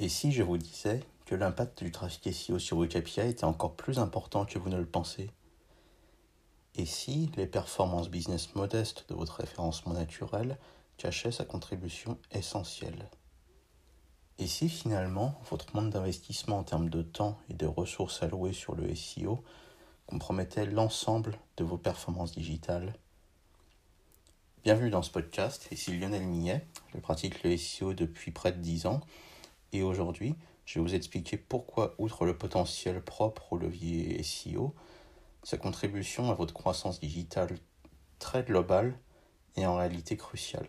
Et si je vous disais que l'impact du trafic SEO sur KPI était encore plus important que vous ne le pensez? Et si les performances business modestes de votre référencement naturel cachaient sa contribution essentielle? Et si finalement votre manque d'investissement en termes de temps et de ressources allouées sur le SEO compromettait l'ensemble de vos performances digitales? Bienvenue dans ce podcast, ici Lionel Millet, je pratique le SEO depuis près de 10 ans et aujourd'hui, je vais vous expliquer pourquoi, outre le potentiel propre au levier SEO, sa contribution à votre croissance digitale très globale est en réalité cruciale.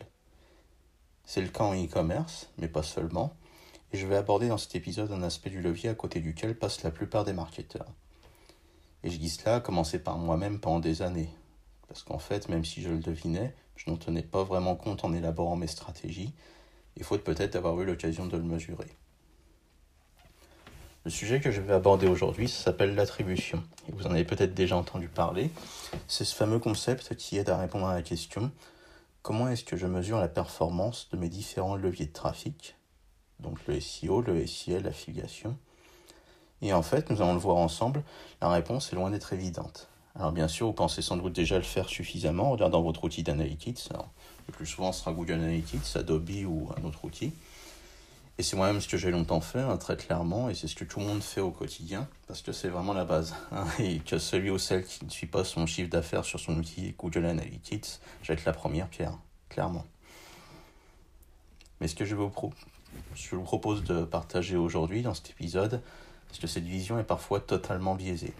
C'est le cas en e-commerce, mais pas seulement, et je vais aborder dans cet épisode un aspect du levier à côté duquel passent la plupart des marketeurs. Et je dis cela à commencer par moi-même pendant des années, parce qu'en fait, même si je le devinais, je n'en tenais pas vraiment compte en élaborant mes stratégies, et faute peut-être d'avoir eu l'occasion de le mesurer. Le sujet que je vais aborder aujourd'hui s'appelle l'attribution. Vous en avez peut-être déjà entendu parler. C'est ce fameux concept qui aide à répondre à la question comment est-ce que je mesure la performance de mes différents leviers de trafic, donc le SEO, le SEL, l'affiliation. Et en fait, nous allons le voir ensemble, la réponse est loin d'être évidente. Alors bien sûr, vous pensez sans doute déjà le faire suffisamment en regardant votre outil d'analytics. Le plus souvent, ce sera Google Analytics, Adobe ou un autre outil. Et c'est moi-même ce que j'ai longtemps fait, hein, très clairement, et c'est ce que tout le monde fait au quotidien, parce que c'est vraiment la base. Hein, et que celui ou celle qui ne suit pas son chiffre d'affaires sur son outil Google Analytics jette la première pierre, clairement. Mais ce que je vous, je vous propose de partager aujourd'hui dans cet épisode, c'est que cette vision est parfois totalement biaisée.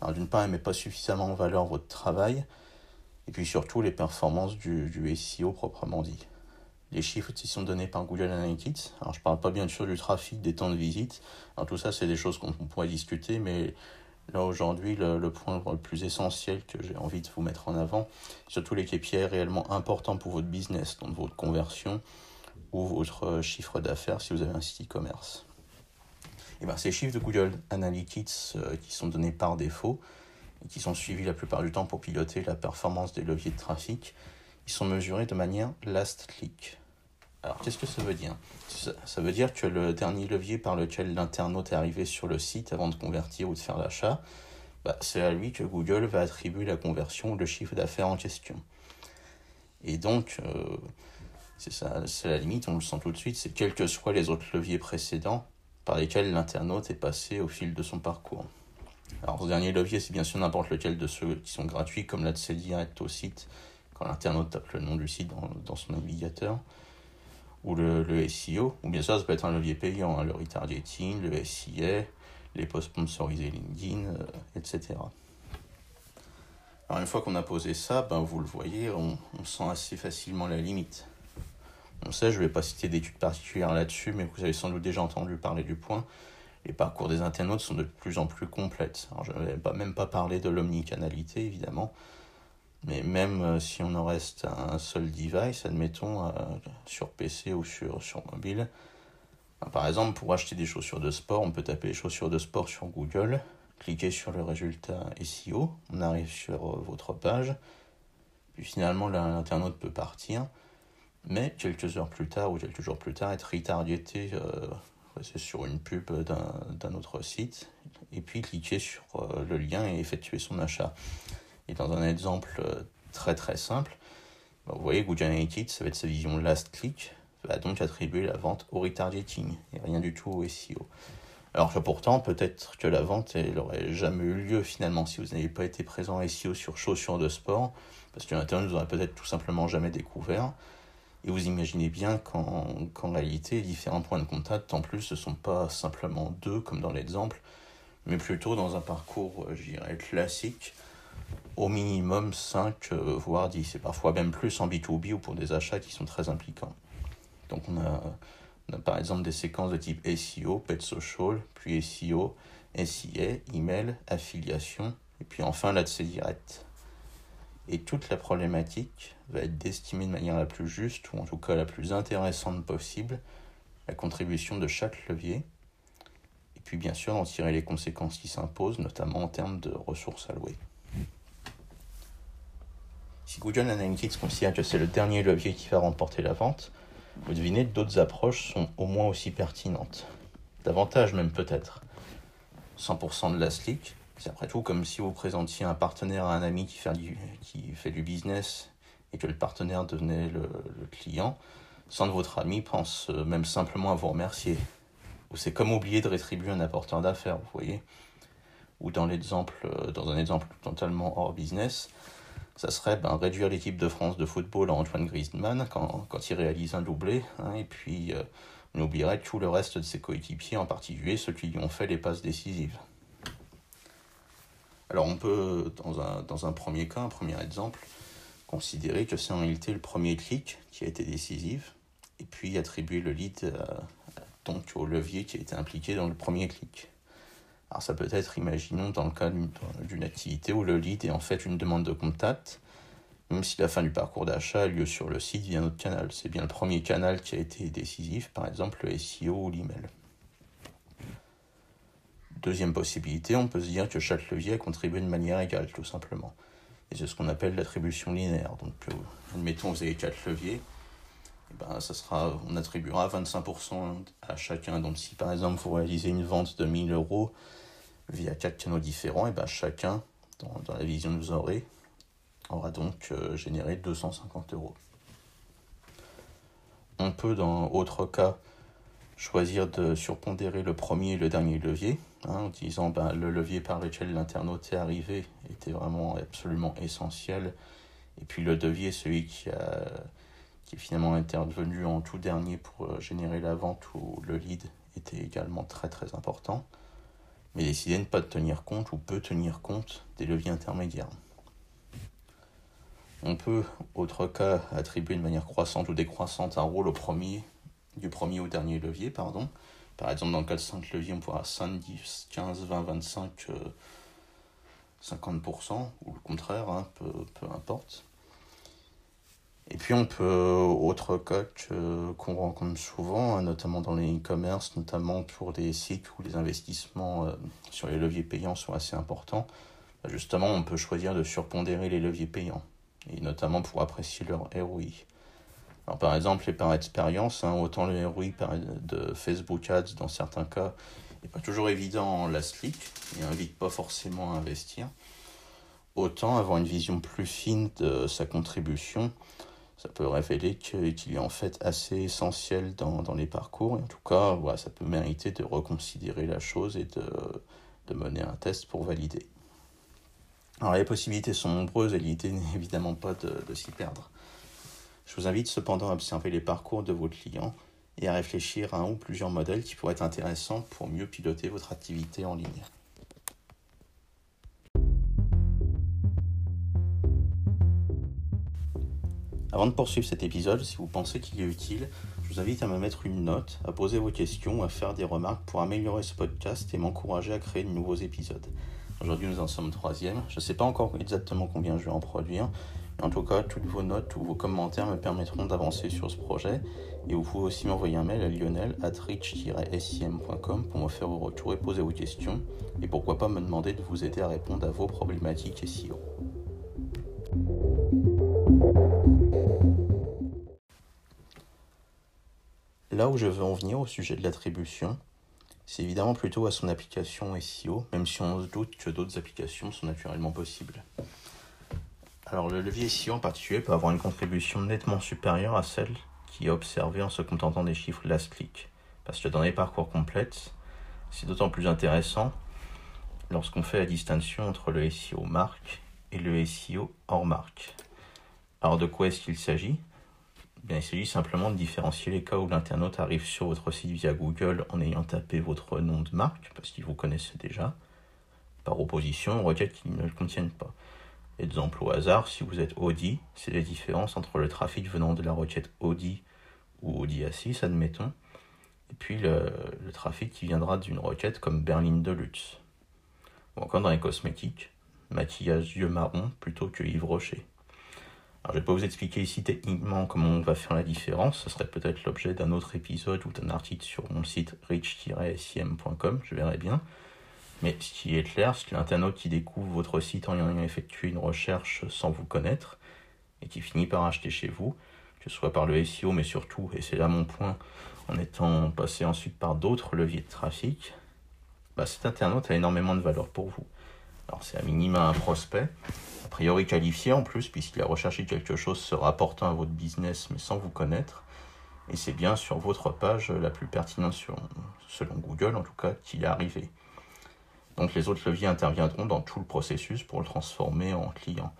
Alors d'une part, elle ne met pas suffisamment en valeur votre travail, et puis surtout les performances du, SEO proprement dit. Les chiffres qui sont donnés par Google Analytics, alors je ne parle pas bien sûr du trafic, des temps de visite, alors tout ça c'est des choses qu'on pourrait discuter, mais là aujourd'hui le, point le plus essentiel que j'ai envie de vous mettre en avant, surtout les KPI réellement importants pour votre business, donc votre conversion ou votre chiffre d'affaires si vous avez un site e-commerce. Et bien, ces chiffres de Google Analytics euh, qui sont donnés par défaut, et qui sont suivis la plupart du temps pour piloter la performance des leviers de trafic, ils sont mesurés de manière last click. Alors qu'est-ce que ça veut dire? Ça, veut dire que le dernier levier par lequel l'internaute est arrivé sur le site avant de convertir ou de faire l'achat, bah, c'est à lui que Google va attribuer la conversion ou le chiffre d'affaires en question. Et donc, euh, c'est la limite, on le sent tout de suite, c'est quels que soient les autres leviers précédents par lesquels l'internaute est passé au fil de son parcours. Alors, ce dernier levier, c'est bien sûr n'importe lequel de ceux qui sont gratuits, comme l'accès direct au site, quand l'internaute tape le nom du site dans, son navigateur, ou le, SEO, ou bien sûr, ça peut être un levier payant, hein, le retargeting, le SIA, les posts sponsorisés LinkedIn, euh, etc. Alors, une fois qu'on a posé ça, ben, vous le voyez, on sent assez facilement la limite. On sait, je ne vais pas citer d'études particulières là-dessus, mais vous avez sans doute déjà entendu parler du point. Les parcours des internautes sont de plus en plus complètes. Alors, je ne vais pas, même pas parler de l'omnicanalité, évidemment, mais même euh, si on en reste à un seul device, admettons, euh, sur PC ou sur, sur mobile, ben, par exemple, pour acheter des chaussures de sport, on peut taper les chaussures de sport sur Google, cliquer sur le résultat SEO, on arrive sur euh, votre page, puis finalement l'internaute peut partir, mais quelques heures plus tard ou quelques jours plus tard être retargeté c'est sur une pub d'un autre site, et puis cliquer sur euh, le lien et effectuer son achat. Et dans un exemple euh, très très simple, bah, vous voyez Google Analytics, ça va être sa vision last click, va donc attribuer la vente au retargeting et rien du tout au SEO. Alors que pourtant, peut-être que la vente n'aurait jamais eu lieu finalement si vous n'avez pas été présent SEO sur chaussures de sport, parce que l'Internet vous aurait peut-être tout simplement jamais découvert. Et vous imaginez bien qu'en réalité, différents points de contact, en plus, ce ne sont pas simplement deux, comme dans l'exemple, mais plutôt dans un parcours, euh, je dirais, classique, au minimum 5, euh, voire 10, et parfois même plus en B2B ou pour des achats qui sont très impliquants. Donc on a, par exemple des séquences de type SEO, Pet Social, puis SEO, SIA, email, affiliation, et puis enfin l'accès direct. Et toute la problématique va être d'estimer de manière la plus juste, ou en tout cas la plus intéressante possible, la contribution de chaque levier, et puis bien sûr d'en tirer les conséquences qui s'imposent, notamment en termes de ressources allouées. Si Google Analytics considère que c'est le dernier levier qui va remporter la vente, vous devinez, d'autres approches sont au moins aussi pertinentes. Davantage même peut-être. 100% de la slick, c'est après tout comme si vous présentiez un partenaire à un ami qui fait du, qui fait du business et que le partenaire devenait le, client, sans que votre ami pense euh, même simplement à vous remercier. Ou c'est comme oublier de rétribuer un apporteur d'affaires, vous voyez. Ou dans, l'exemple, euh, dans un exemple totalement hors business, ça serait ben, réduire l'équipe de France de football en Antoine Griezmann quand, quand il réalise un doublé, hein, et puis euh, on oublierait tout le reste de ses coéquipiers, en particulier ceux qui lui ont fait les passes décisives. Alors on peut, dans un, premier cas, un premier exemple, considérer que c'est en réalité le premier clic qui a été décisif, et puis attribuer le lead donc, au levier qui a été impliqué dans le premier clic. Alors ça peut être, imaginons, dans le cas d'une activité où le lead est en fait une demande de contact, même si la fin du parcours d'achat a lieu sur le site via notre canal. C'est bien le premier canal qui a été décisif, par exemple le SEO ou l'email. Deuxième possibilité, on peut se dire que chaque levier a contribué de manière égale, tout simplement. Et c'est ce qu'on appelle l'attribution linéaire. Donc, euh, admettons, vous avez quatre leviers, et on attribuera 25% à chacun. Donc, si par exemple vous réalisez une vente de 1000 euros via quatre canaux différents, et ben, chacun, dans, dans la vision que vous aurez, aura donc euh, généré 250 euros. On peut, dans autre cas, choisir de surpondérer le premier et le dernier levier, hein, en disant ben, le levier par lequel l'internaute est arrivé était vraiment absolument essentiel, et puis le levier, celui qui, qui est finalement intervenu en tout dernier pour euh, générer la vente ou le lead, était également très très important, mais décider de ne pas tenir compte ou peut tenir compte des leviers intermédiaires. On peut, autre cas, attribuer de manière croissante ou décroissante un rôle au premier du premier au dernier levier, pardon. Par exemple, dans le cas de 5 leviers, on pourra 5, 10, 15, 20, 25, 50%, ou le contraire, hein, peu, peu, importe. Et puis on peut, autre cas qu'on rencontre souvent, hein, notamment dans les e-commerce, notamment pour des sites où les investissements euh, sur les leviers payants sont assez importants, bah, justement on peut choisir de surpondérer les leviers payants, et notamment pour apprécier leur ROI. Alors, par exemple, et par expérience, hein, autant le ROI de Facebook Ads dans certains cas n'est pas toujours évident en last click et n'invite pas forcément à investir. Autant avoir une vision plus fine de sa contribution, ça peut révéler qu'il est en fait assez essentiel dans, les parcours. Et en tout cas, voilà, ça peut mériter de reconsidérer la chose et de, mener un test pour valider. Alors les possibilités sont nombreuses et l'idée n'est évidemment pas de s'y perdre. Je vous invite cependant à observer les parcours de vos clients et à réfléchir à un ou plusieurs modèles qui pourraient être intéressants pour mieux piloter votre activité en ligne. Avant de poursuivre cet épisode, si vous pensez qu'il est utile, je vous invite à me mettre une note, à poser vos questions, à faire des remarques pour améliorer ce podcast et m'encourager à créer de nouveaux épisodes. Aujourd'hui, nous en sommes troisième. Je ne sais pas encore exactement combien je vais en produire, en tout cas, toutes vos notes ou vos commentaires me permettront d'avancer sur ce projet. Et vous pouvez aussi m'envoyer un mail à lionel at rich-sim.com pour me faire vos retours et poser vos questions. Et pourquoi pas me demander de vous aider à répondre à vos problématiques SEO. Là où je veux en venir au sujet de l'attribution, c'est évidemment plutôt à son application SEO, même si on se doute que d'autres applications sont naturellement possibles. Alors le levier SEO en particulier peut avoir une contribution nettement supérieure à celle qui est observée en se contentant des chiffres last click. Parce que dans les parcours complètes, c'est d'autant plus intéressant lorsqu'on fait la distinction entre le SEO marque et le SEO hors marque. Alors de quoi est-ce qu'il s'agit? Bien, Il s'agit simplement de différencier les cas où l'internaute arrive sur votre site via Google en ayant tapé votre nom de marque, parce qu'il vous connaissent déjà, par opposition aux requêtes qui ne le contiennent pas. Exemple au hasard, si vous êtes Audi, c'est la différence entre le trafic venant de la requête Audi ou Audi A6, admettons, et puis le, trafic qui viendra d'une requête comme Berlin Deluxe. Ou encore dans les cosmétiques, maquillage yeux marron plutôt que Yves Rocher. Alors, je ne vais pas vous expliquer ici techniquement comment on va faire la différence, ce serait peut-être l'objet d'un autre épisode ou d'un article sur mon site rich-sim.com, je verrai bien. Mais ce qui est clair, c'est que l'internaute qui découvre votre site en ayant effectué une recherche sans vous connaître et qui finit par acheter chez vous, que ce soit par le SEO, mais surtout, et c'est là mon point, en étant passé ensuite par d'autres leviers de trafic, bah, cet internaute a énormément de valeur pour vous. Alors c'est à minima un prospect, a priori qualifié en plus, puisqu'il a recherché quelque chose se rapportant à votre business, mais sans vous connaître. Et c'est bien sur votre page la plus pertinente selon Google, en tout cas, qu'il est arrivé. Donc les autres leviers interviendront dans tout le processus pour le transformer en client.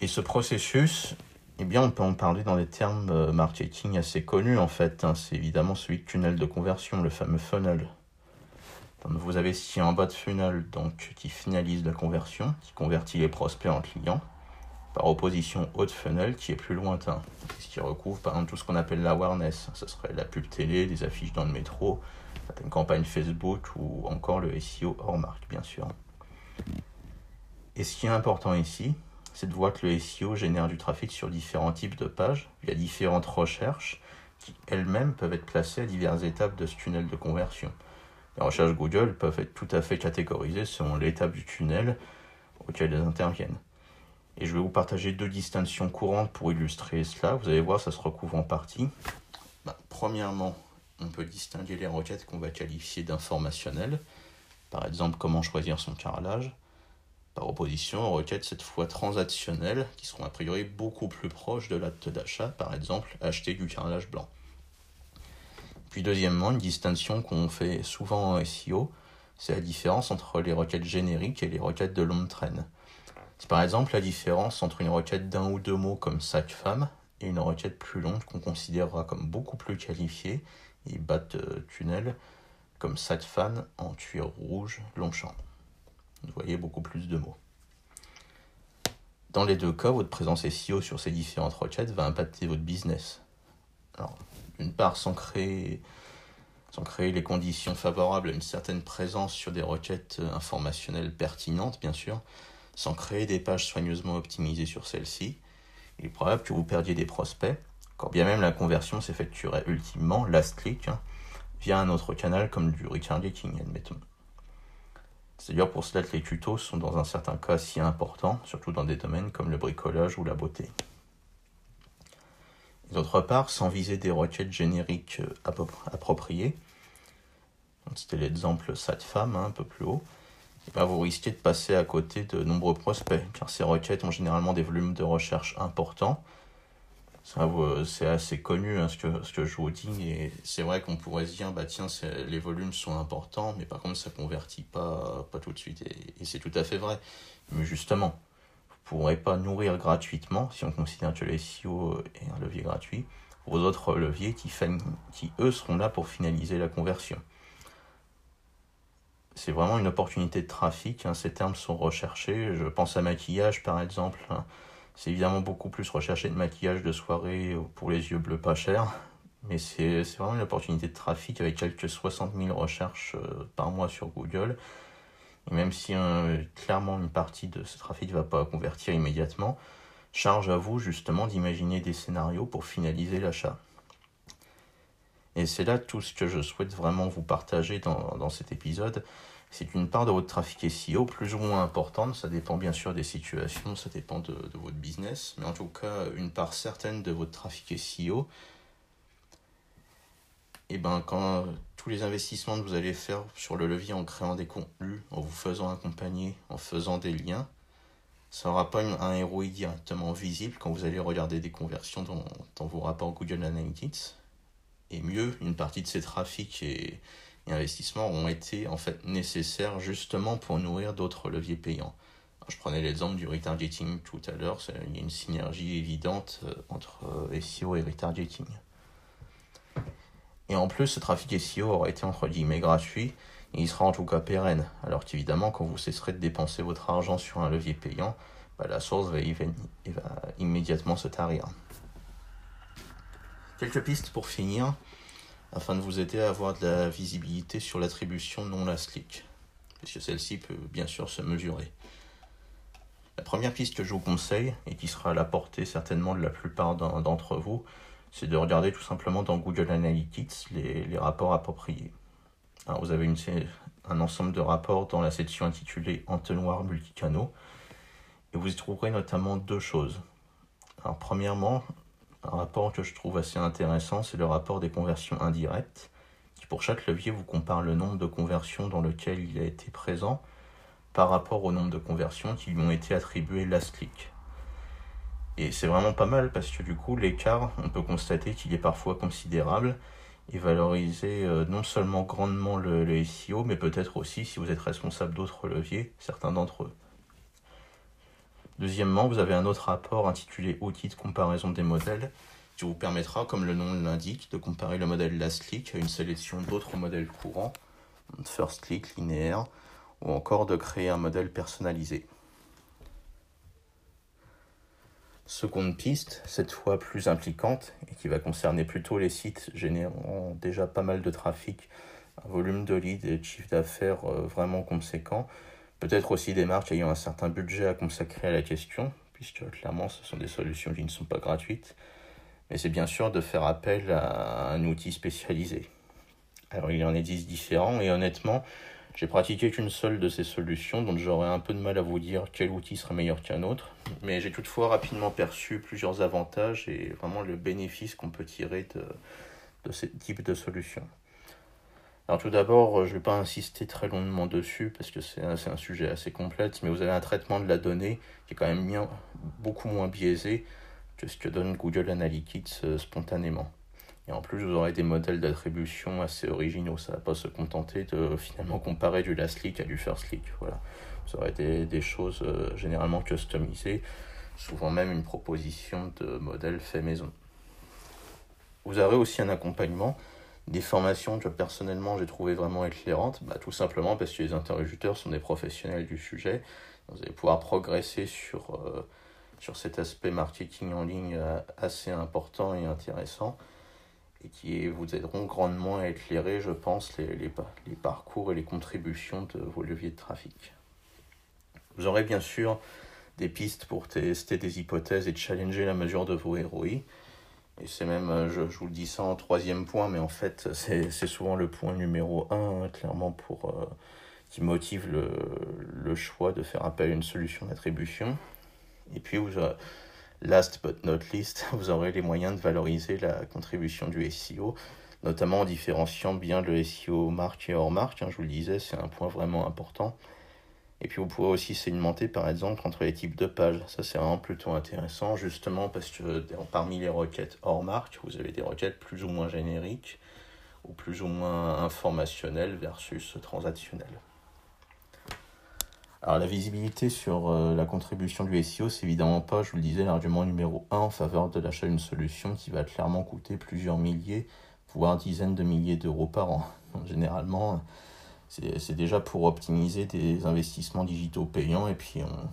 Et ce processus, eh bien, on peut en parler dans des termes euh, marketing assez connus en fait. Hein. C'est évidemment celui de tunnel de conversion, le fameux funnel. vous avez est en bas de funnel, donc qui finalise la conversion, qui convertit les prospects en clients, par opposition de funnel qui est plus lointain, ce qui recouvre par exemple tout ce qu'on appelle l'awareness. Ce serait la pub télé, des affiches dans le métro, une campagne Facebook ou encore le SEO hors marque, bien sûr. Et ce qui est important ici, c'est de voir que le SEO génère du trafic sur différents types de pages, via différentes recherches, qui elles-mêmes peuvent être placées à diverses étapes de ce tunnel de conversion. Les recherches Google peuvent être tout à fait catégorisées selon l'étape du tunnel auquel elles interviennent. Et je vais vous partager deux distinctions courantes pour illustrer cela. Vous allez voir, ça se recouvre en partie. Bah, premièrement, on peut distinguer les requêtes qu'on va qualifier d'informationnelles. Par exemple, comment choisir son carrelage. Par opposition aux requêtes cette fois transactionnelles, qui seront a priori beaucoup plus proches de l'acte d'achat, par exemple acheter du carrelage blanc. Puis deuxièmement, une distinction qu'on fait souvent en SEO, c'est la différence entre les requêtes génériques et les requêtes de longue traîne. C'est par exemple la différence entre une requête d'un ou deux mots comme sac femme et une requête plus longue qu'on considérera comme beaucoup plus qualifiée et bas de tunnel comme sac fan en cuir rouge Longchamp. Vous voyez beaucoup plus de mots. Dans les deux cas, votre présence SEO sur ces différentes requêtes va impacter votre business. Alors, d'une part, sans créer, sans créer les conditions favorables à une certaine présence sur des requêtes informationnelles pertinentes, bien sûr, sans créer des pages soigneusement optimisées sur celles-ci, il est probable que vous perdiez des prospects, quand bien même la conversion s'effectuerait ultimement, last click, hein, via un autre canal comme du retargeting, admettons. C'est dire pour cela que les tutos sont dans un certain cas si importants, surtout dans des domaines comme le bricolage ou la beauté. D'autre part, sans viser des requêtes génériques euh, appropriées, c'était l'exemple femme hein, un peu plus haut, ben, vous risquez de passer à côté de nombreux prospects, car ces requêtes ont généralement des volumes de recherche importants. C'est assez connu hein, ce, que, ce que je vous dis, et c'est vrai qu'on pourrait se dire, bah tiens, les volumes sont importants, mais par contre ça convertit pas, pas tout de suite, et, c'est tout à fait vrai. Mais justement, vous ne pourrez pas nourrir gratuitement, si on considère que le SEO est un levier gratuit, vos autres leviers qui, qui eux seront là pour finaliser la conversion c'est vraiment une opportunité de trafic. Hein. Ces termes sont recherchés. Je pense à maquillage par exemple. Hein. C'est évidemment beaucoup plus recherché de maquillage de soirée pour les yeux bleus pas cher. Mais c'est vraiment une opportunité de trafic avec quelques 60 000 recherches euh, par mois sur Google. Et même si euh, clairement une partie de ce trafic ne va pas convertir immédiatement, charge à vous justement d'imaginer des scénarios pour finaliser l'achat. Et c'est là tout ce que je souhaite vraiment vous partager dans, dans cet épisode. C'est qu'une part de votre trafic SEO plus ou moins importante, ça dépend bien sûr des situations, ça dépend de, de votre business, mais en tout cas une part certaine de votre trafic SEO, et ben quand tous les investissements que vous allez faire sur le levier en créant des contenus, en vous faisant accompagner, en faisant des liens, ça n'aura pas un ROI directement visible quand vous allez regarder des conversions dans, dans vos rapports Google Analytics et mieux, une partie de ces trafics et, investissements ont été en fait nécessaires justement pour nourrir d'autres leviers payants. je prenais l'exemple du retargeting tout à l'heure, il y a une synergie évidente euh, entre euh, SEO et retargeting. Et en plus, ce trafic SEO aura été entre guillemets gratuit, et il sera en tout cas pérenne. Alors qu'évidemment, quand vous cesserez de dépenser votre argent sur un levier payant, bah, la source va immédiatement se tarir. Quelques pistes pour finir, afin de vous aider à avoir de la visibilité sur l'attribution non last click, puisque celle-ci peut bien sûr se mesurer. La première piste que je vous conseille, et qui sera à la portée certainement de la plupart d'entre vous, c'est de regarder tout simplement dans Google Analytics les, rapports appropriés. Alors vous avez un ensemble de rapports dans la section intitulée Entonnoir multicanaux, et vous y trouverez notamment deux choses. Alors premièrement, Un rapport que je trouve assez intéressant, c'est le rapport des conversions indirectes, qui pour chaque levier vous compare le nombre de conversions dans lequel il a été présent par rapport au nombre de conversions qui lui ont été attribuées last click. Et c'est vraiment pas mal parce que du coup l'écart, on peut constater qu'il est parfois considérable et valoriser euh, non seulement grandement le, le SEO, mais peut-être aussi, si vous êtes responsable d'autres leviers, certains d'entre eux. Deuxièmement, vous avez un autre rapport intitulé Outils de comparaison des modèles qui vous permettra, comme le nom l'indique, de comparer le modèle last click à une sélection d'autres modèles courants, first click, linéaire, ou encore de créer un modèle personnalisé. Seconde piste, cette fois plus impliquante et qui va concerner plutôt les sites générant déjà pas mal de trafic, un volume de leads et de chiffre d'affaires euh, vraiment conséquent, Peut-être aussi des marques ayant un certain budget à consacrer à la question, puisque clairement ce sont des solutions qui ne sont pas gratuites. Mais c'est bien sûr de faire appel à un outil spécialisé. Alors il en 10 différents et honnêtement, j'ai pratiqué qu'une seule de ces solutions, donc j'aurais un peu de mal à vous dire quel outil serait meilleur qu'un autre. Mais j'ai toutefois rapidement perçu plusieurs avantages et vraiment le bénéfice qu'on peut tirer de, de ce type de solution. Tout d'abord, euh, je ne vais pas insister très longuement dessus parce que c'est un, sujet assez complexe, mais vous avez un traitement de la donnée qui est quand même bien, beaucoup moins biaisé que ce que donne Google Analytics euh, spontanément. Et en plus, vous aurez des modèles d'attribution assez originaux. Ça ne va pas se contenter de finalement comparer du last click à du first click. Voilà. Vous aurez des, des choses euh, généralement customisées, souvent même une proposition de modèle fait maison. Vous aurez aussi un accompagnement des formations que personnellement j'ai trouvé vraiment éclairantes, bah, tout simplement parce que les interlocuteurs sont des professionnels du sujet. Vous allez pouvoir progresser sur, euh, sur cet aspect marketing en ligne euh, assez important et intéressant et qui vous aideront grandement à éclairer, je pense, les, les, les parcours et les contributions de vos leviers de trafic. Vous aurez bien sûr des pistes pour tester des hypothèses et challenger la mesure de vos ROI. Et c'est même, euh, je, je, vous le dis ça en troisième point, mais en fait, c'est souvent le point numéro un, hein, clairement, pour, euh, qui motive le, le, choix de faire appel à une solution d'attribution. Et puis, vous, euh, last but not least, vous aurez les moyens de valoriser la contribution du SEO, notamment en différenciant bien le SEO marque et hors marque. Hein, je vous le disais, c'est un point vraiment important. Et puis vous pouvez aussi segmenter par exemple entre les types de pages. Ça c'est vraiment plutôt intéressant justement parce que parmi les requêtes hors marque, vous avez des requêtes plus ou moins génériques ou plus ou moins informationnelles versus transactionnelles. Alors la visibilité sur euh, la contribution du SEO, c'est évidemment pas, je vous le disais, l'argument numéro 1 en faveur de l'achat d'une solution qui va clairement coûter plusieurs milliers, voire dizaines de milliers d'euros par an. Donc, généralement, c'est déjà pour optimiser des investissements digitaux payants et puis on,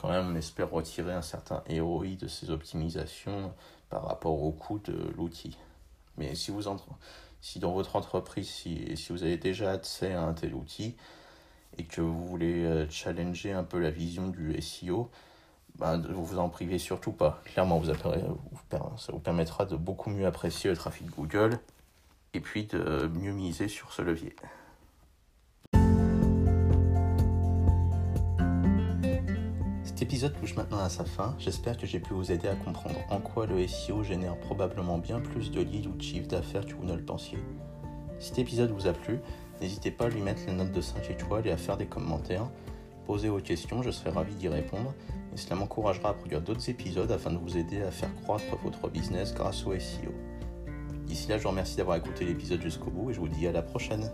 quand même on espère retirer un certain ROI de ces optimisations par rapport au coût de l'outil. Mais si, vous entre, si dans votre entreprise, si, vous avez déjà accès à un tel outil et que vous voulez euh, challenger un peu la vision du SEO, ben, vous vous en privez surtout pas. Clairement, vous ça vous permettra de beaucoup mieux apprécier le trafic Google et puis de mieux miser sur ce levier. L'épisode touche maintenant à sa fin. J'espère que j'ai pu vous aider à comprendre en quoi le SEO génère probablement bien plus de leads ou de chiffre d'affaires que vous ne le pensiez. Si cet épisode vous a plu, n'hésitez pas à lui mettre la note de 5 étoiles et à faire des commentaires. Posez vos questions, je serai ravi d'y répondre et cela m'encouragera à produire d'autres épisodes afin de vous aider à faire croître votre business grâce au SEO. D'ici là, je vous remercie d'avoir écouté l'épisode jusqu'au bout et je vous dis à la prochaine.